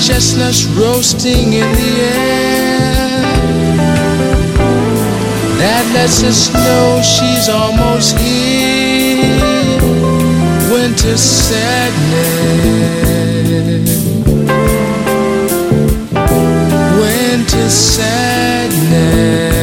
Chestnuts roasting in the air. That lets us know she's almost here. Winter sadness. Winter sadness.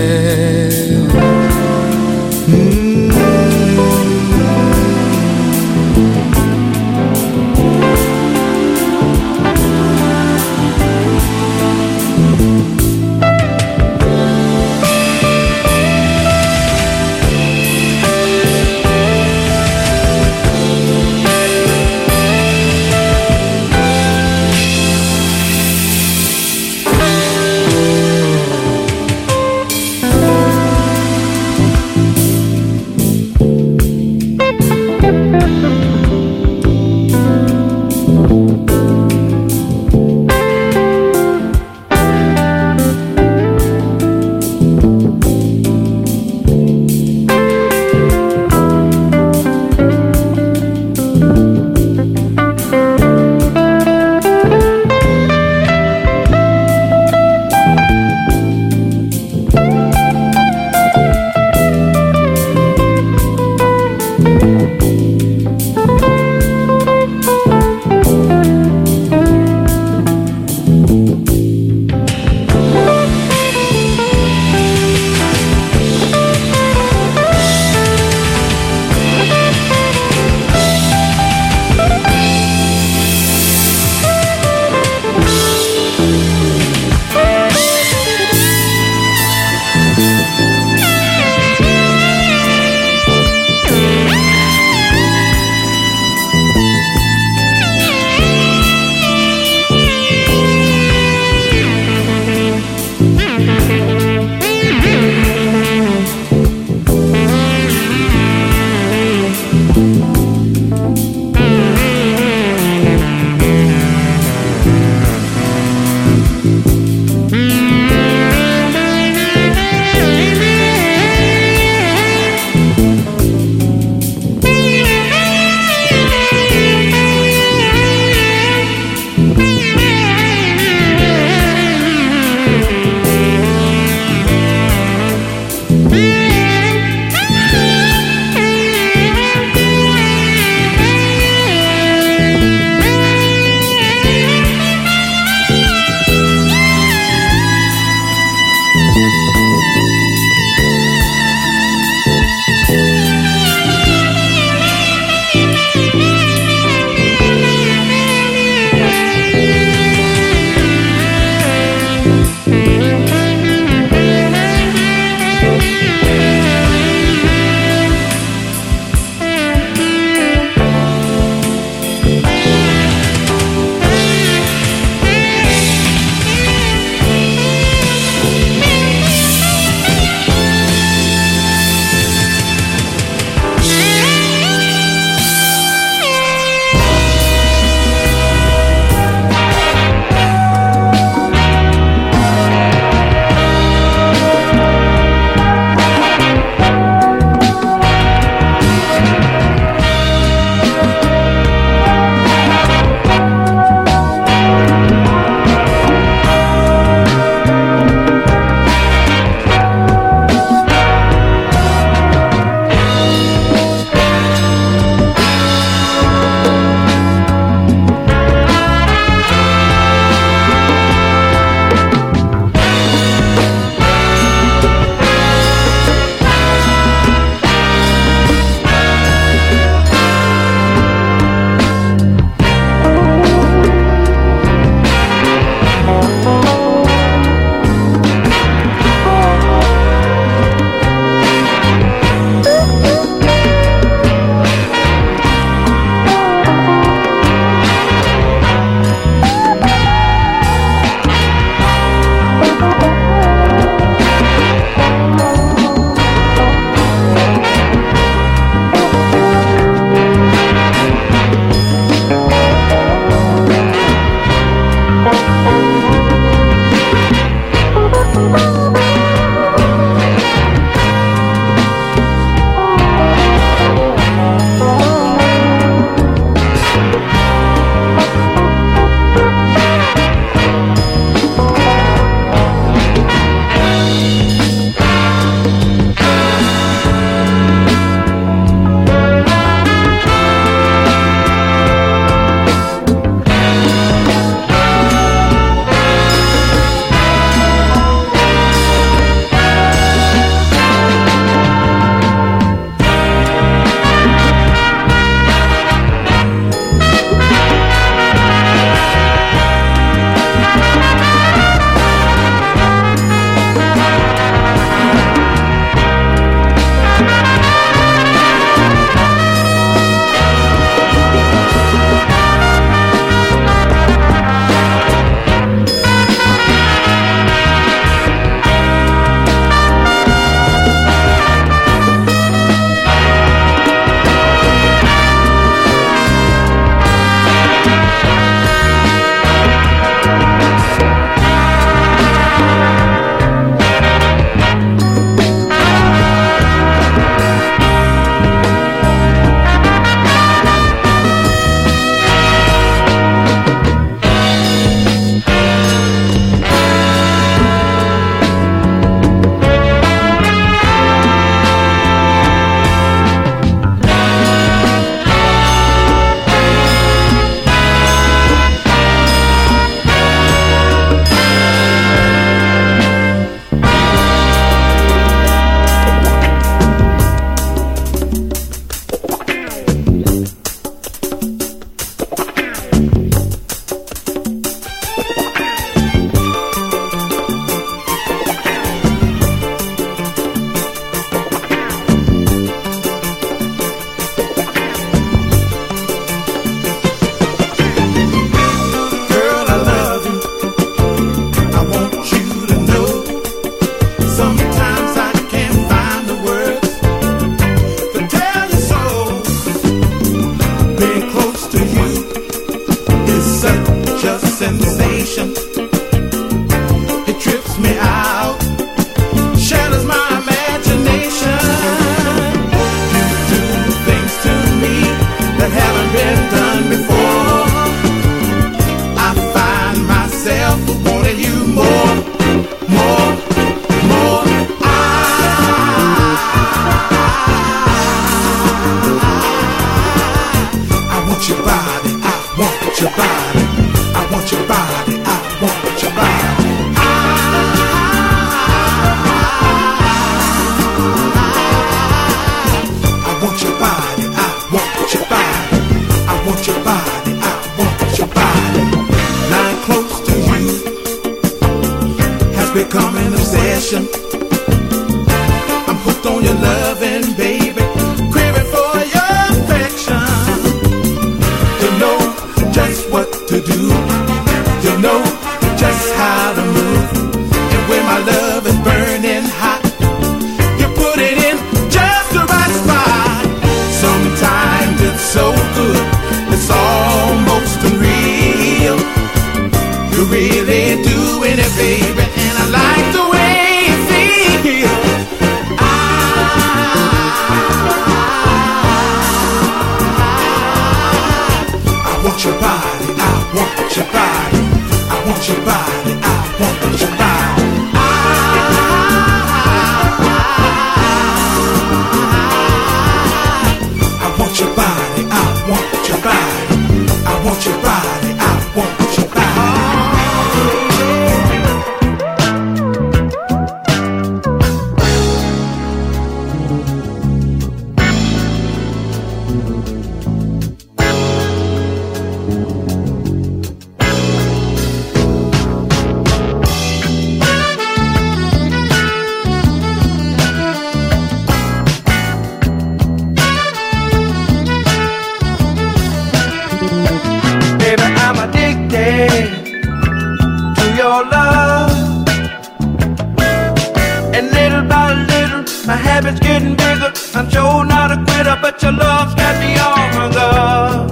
habit's getting bigger. I'm sure not a quitter, but your love's got me all hung up.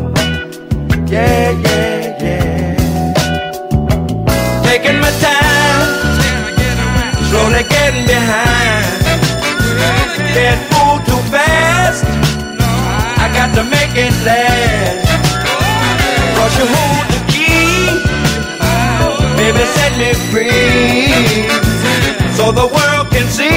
Yeah, yeah, yeah. Taking my time, slowly getting behind. Can't fool too fast. I got to make it last. Cause you hold the key, baby, set me free, so the world can see.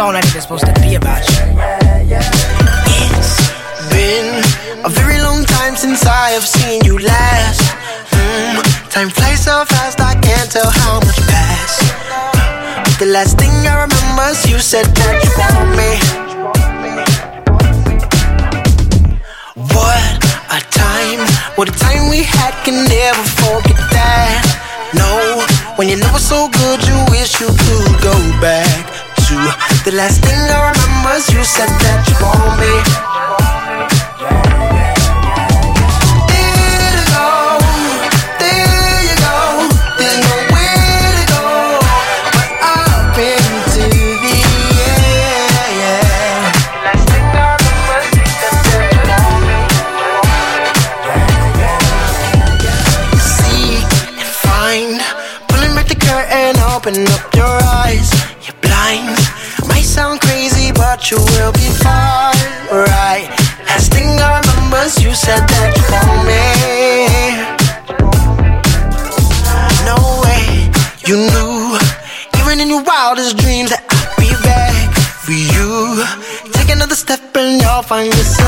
song that is supposed to be about you. It's been a very long time since I have seen you last. Mm, time flies so fast, I can't tell how much passed. The last thing I remember is you said that you want me. What a time, what a time we had, can never forget that. No, when you know it's so good, you wish you could go back you. The last thing I remember is you said that you want me. find this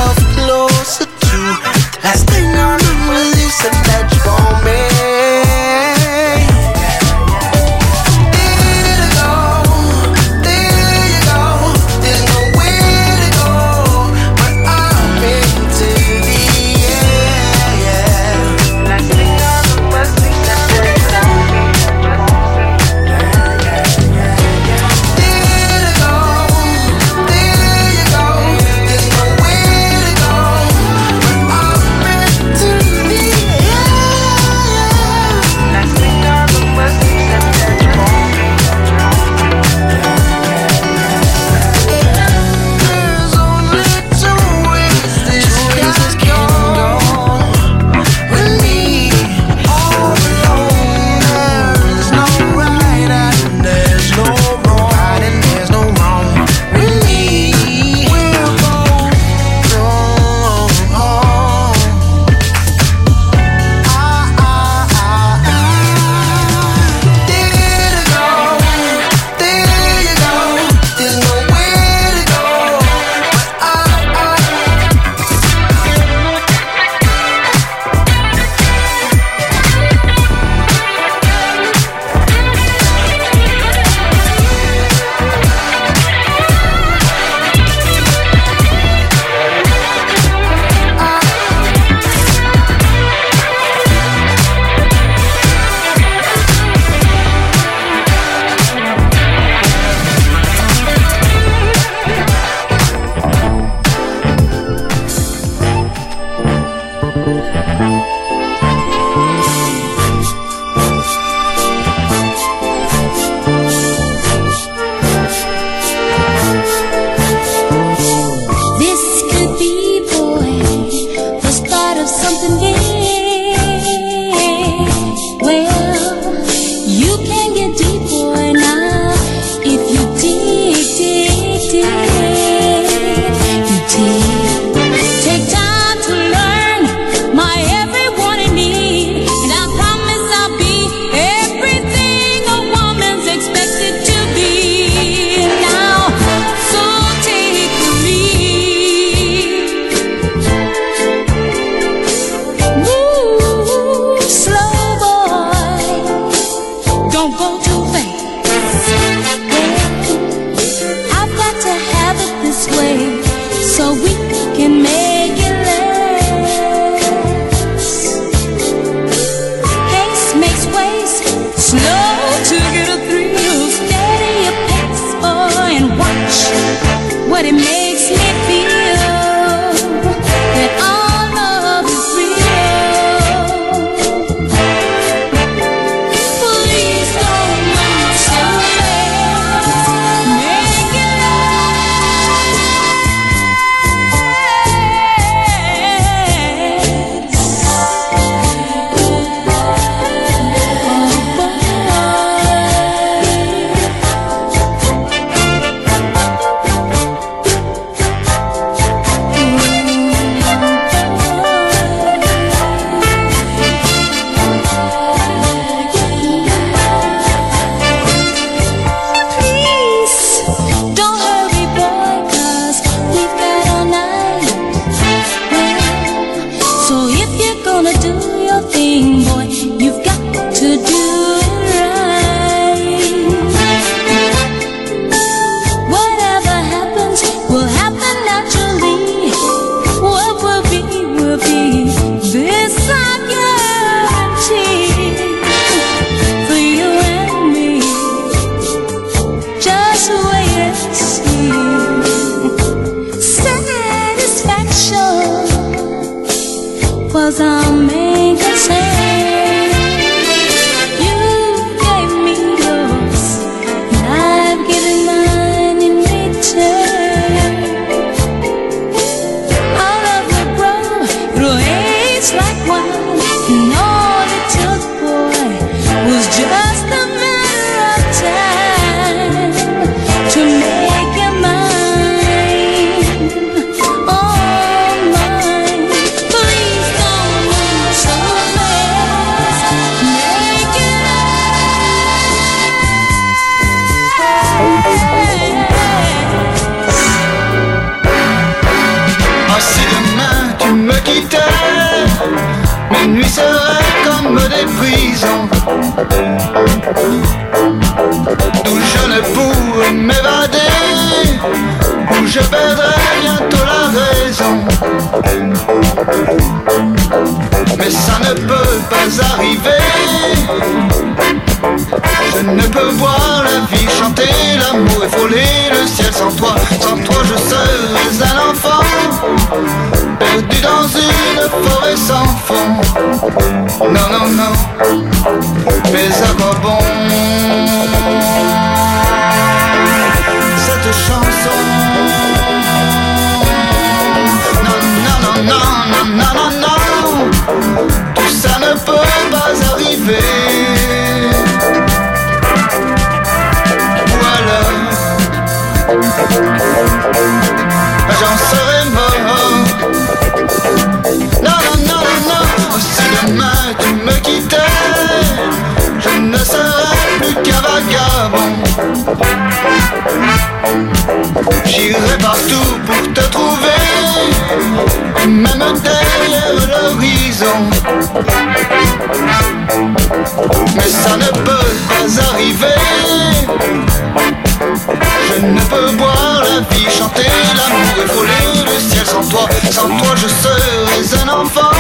Sans toi je serais un enfant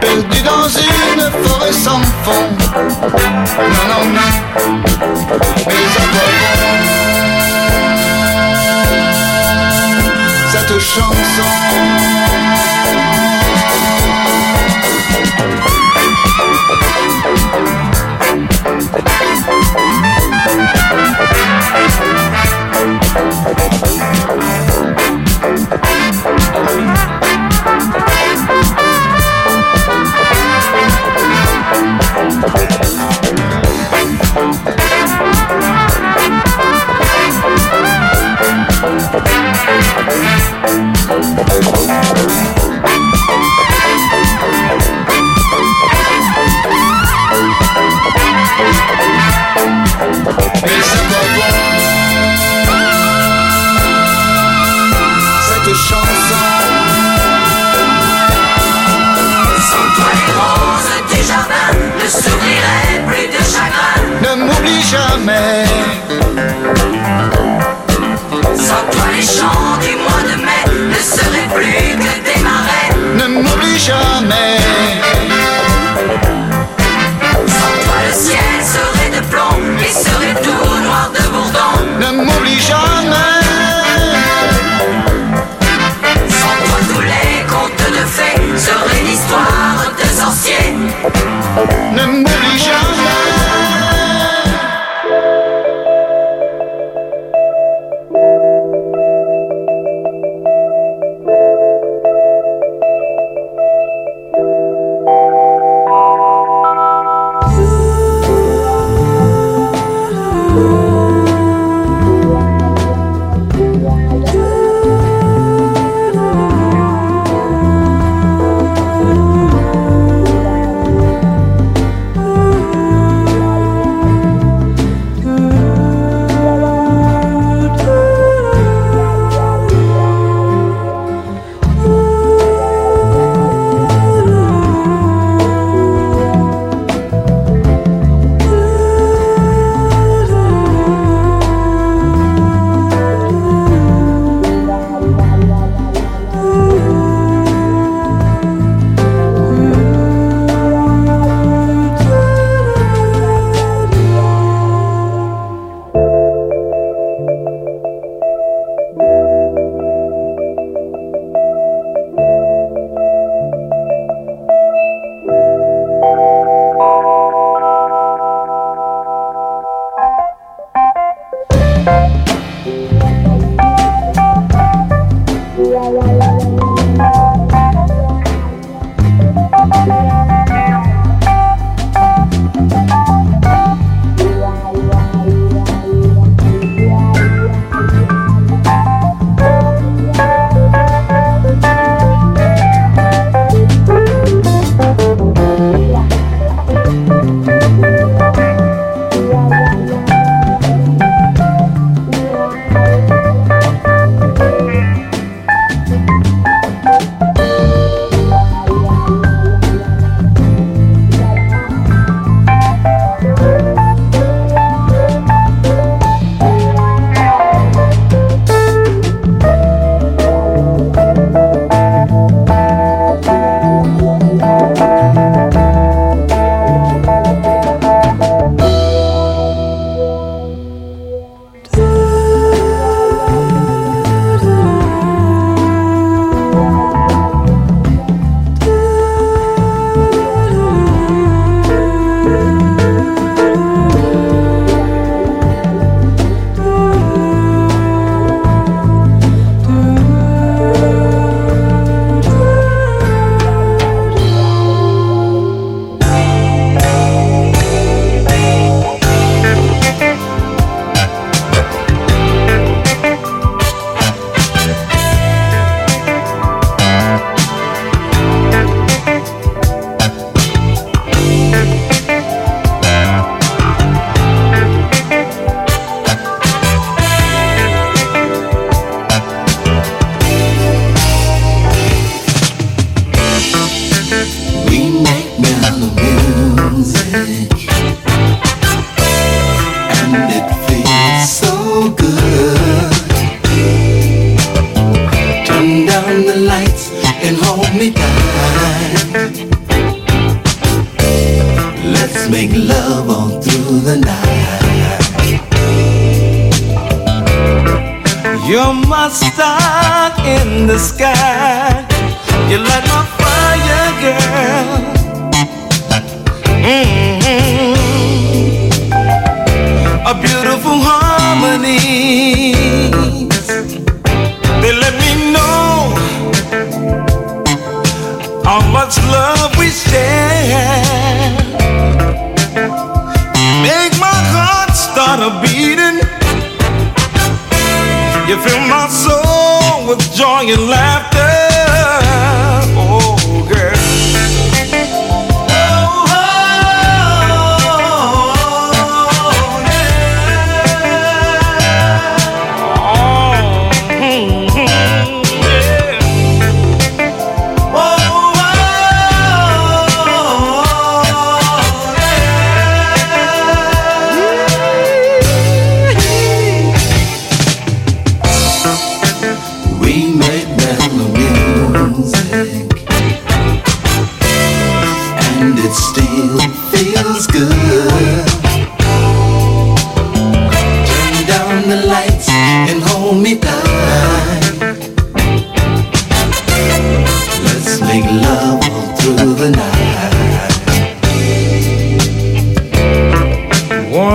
Perdu dans une forêt sans fond. Non, non, non. Mais à Cette chanson. mai. Sans les chants du mois de mai ne seraient plus que des marais. Ne m'oublie jamais. Sans toi, le ciel serait de plomb et serait tout noir de bourdon. Ne m'oublie jamais. Sans toi, tous les contes de fées seraient l'histoire des sorciers. Ne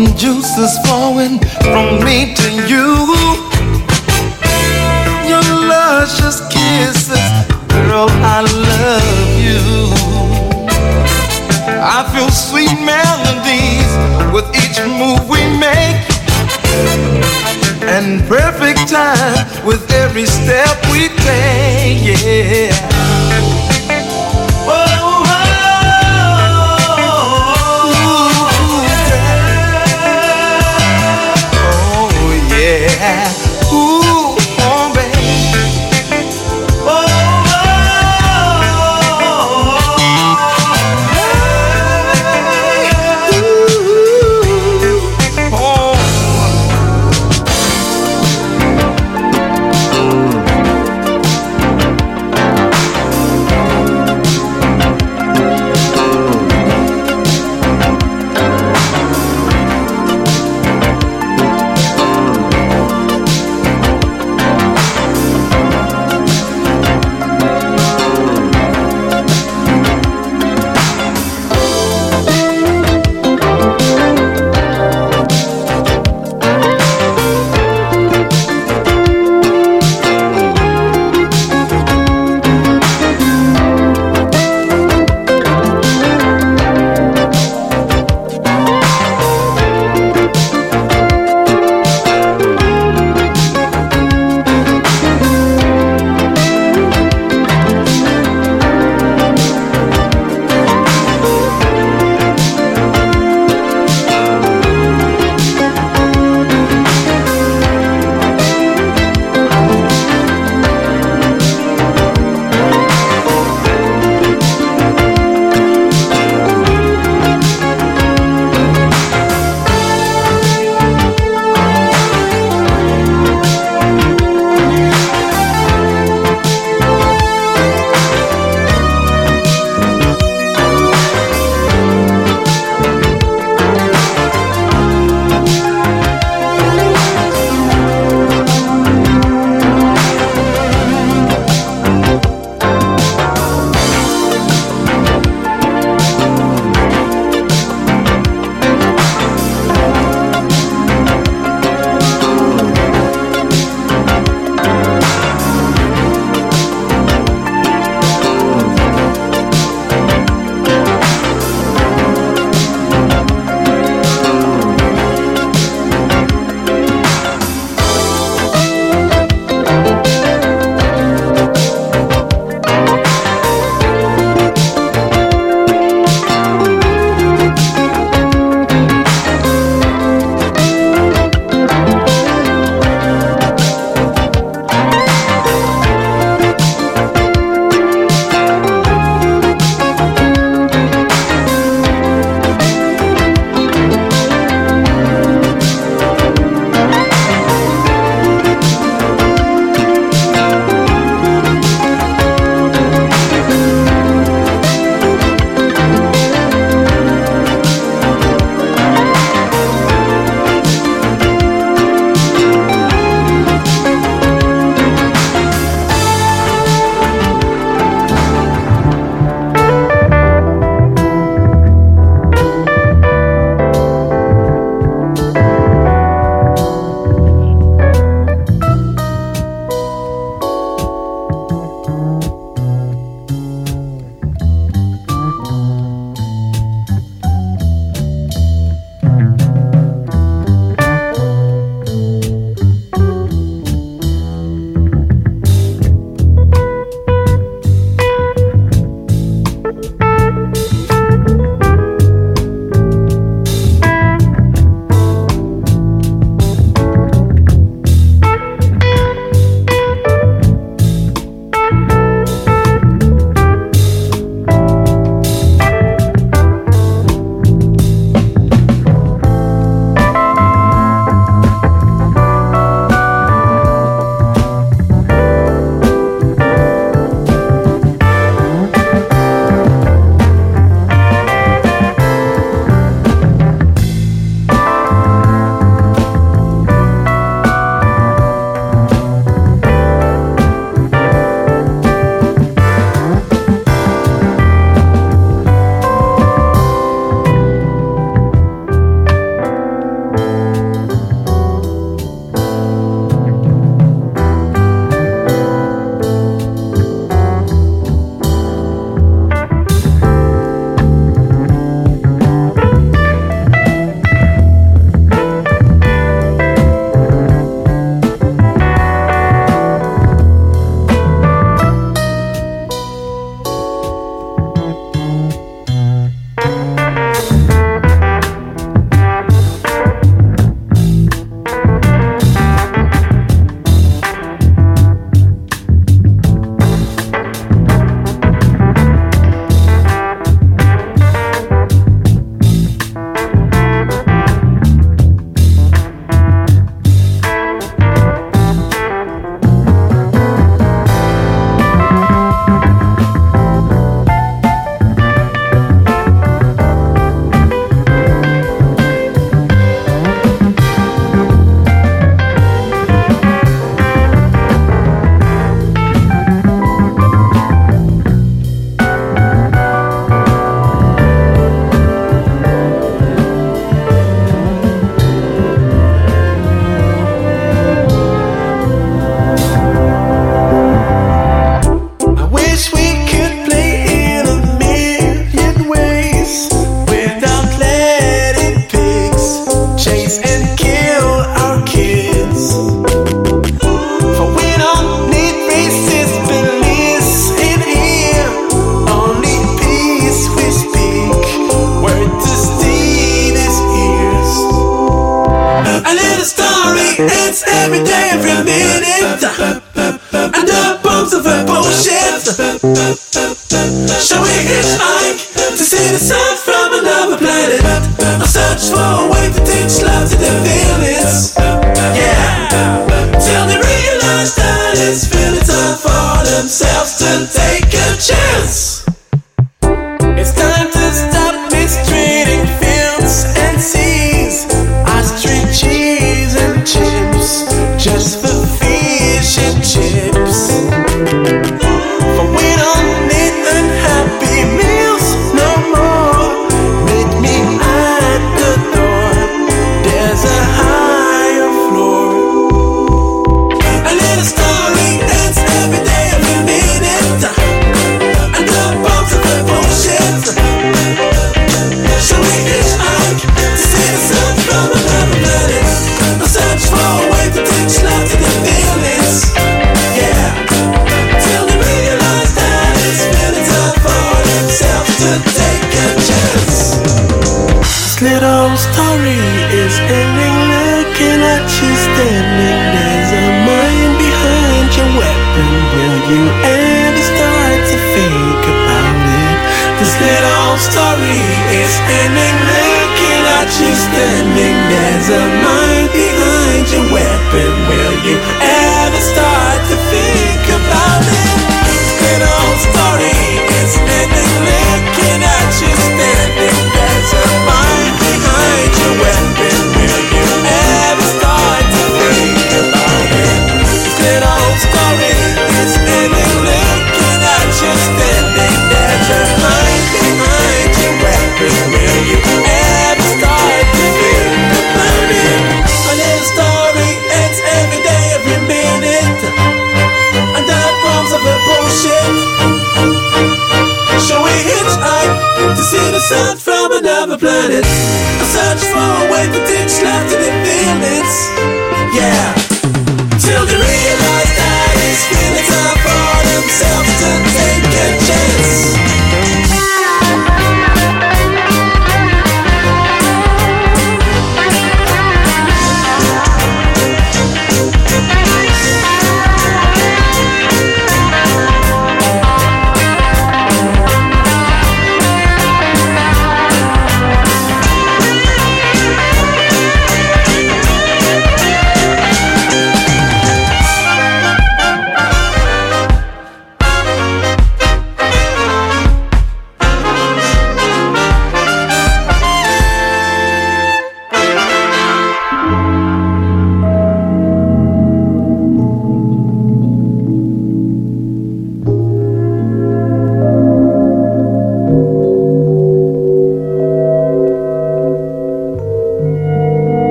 warm juices flowing from me to you. Your luscious kisses, girl, I love you. I feel sweet melodies with each move we make, and perfect time with every step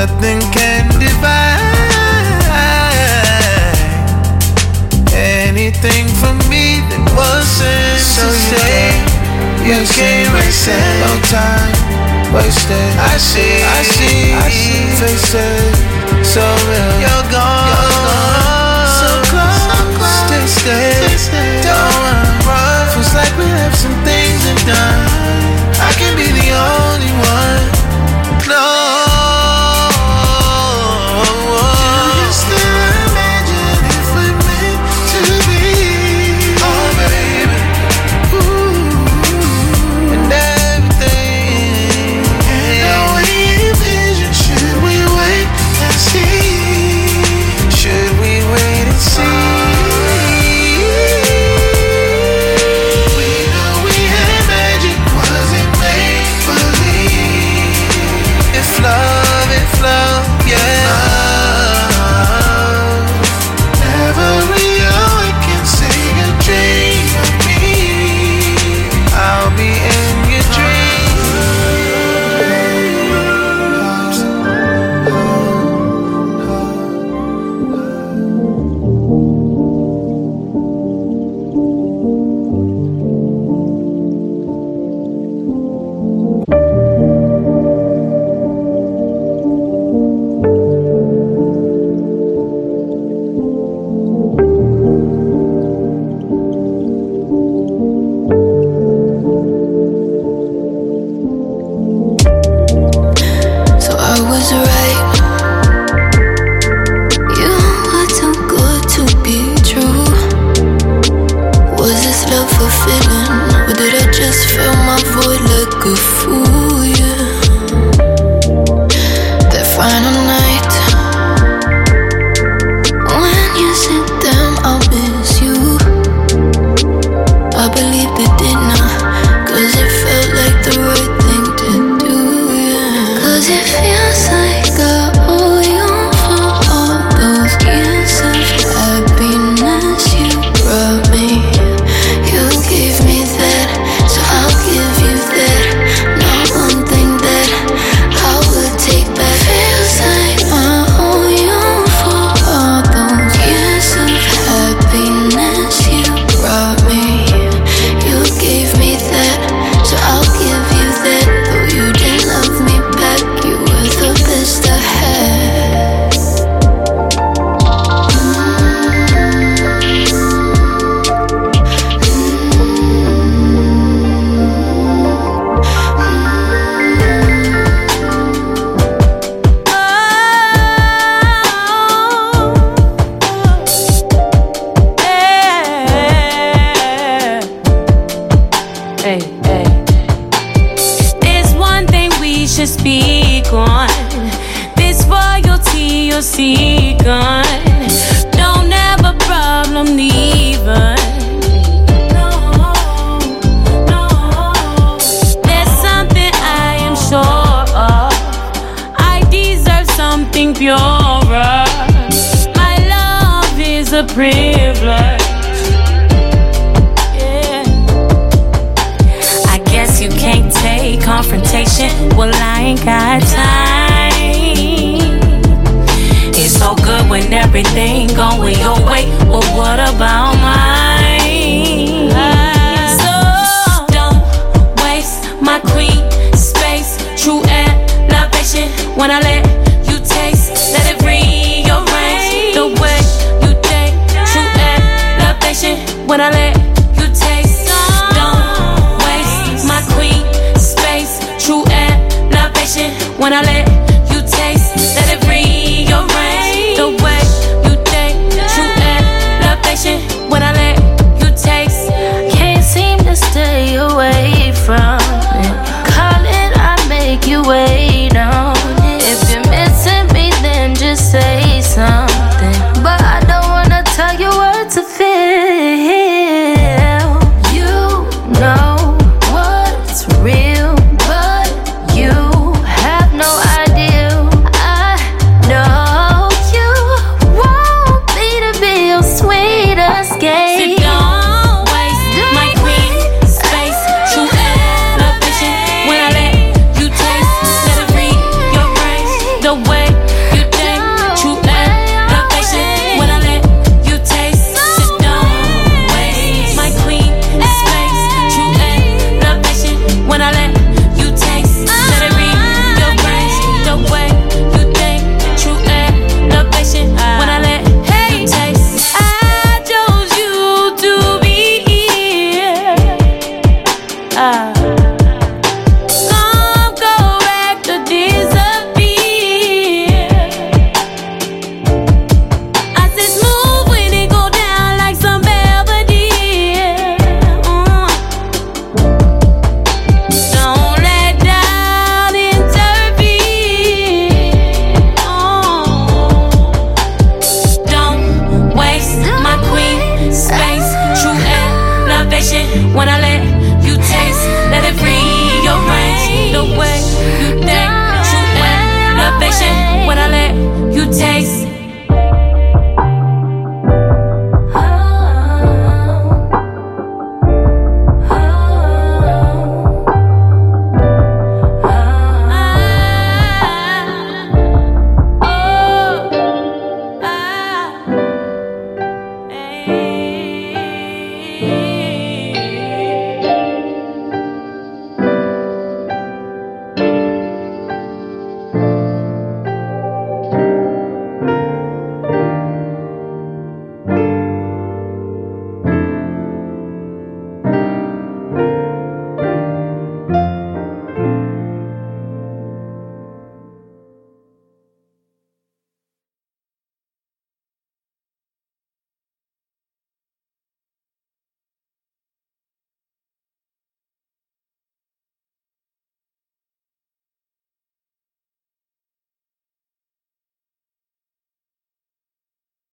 nothing can divide anything from me that wasn't so say. You, you came and said, no time wasted. I see, I see, I see faces so real. You're gone, you're gone. so close, so close. Stay, stay, stay, don't run. Feels like we have some things in done.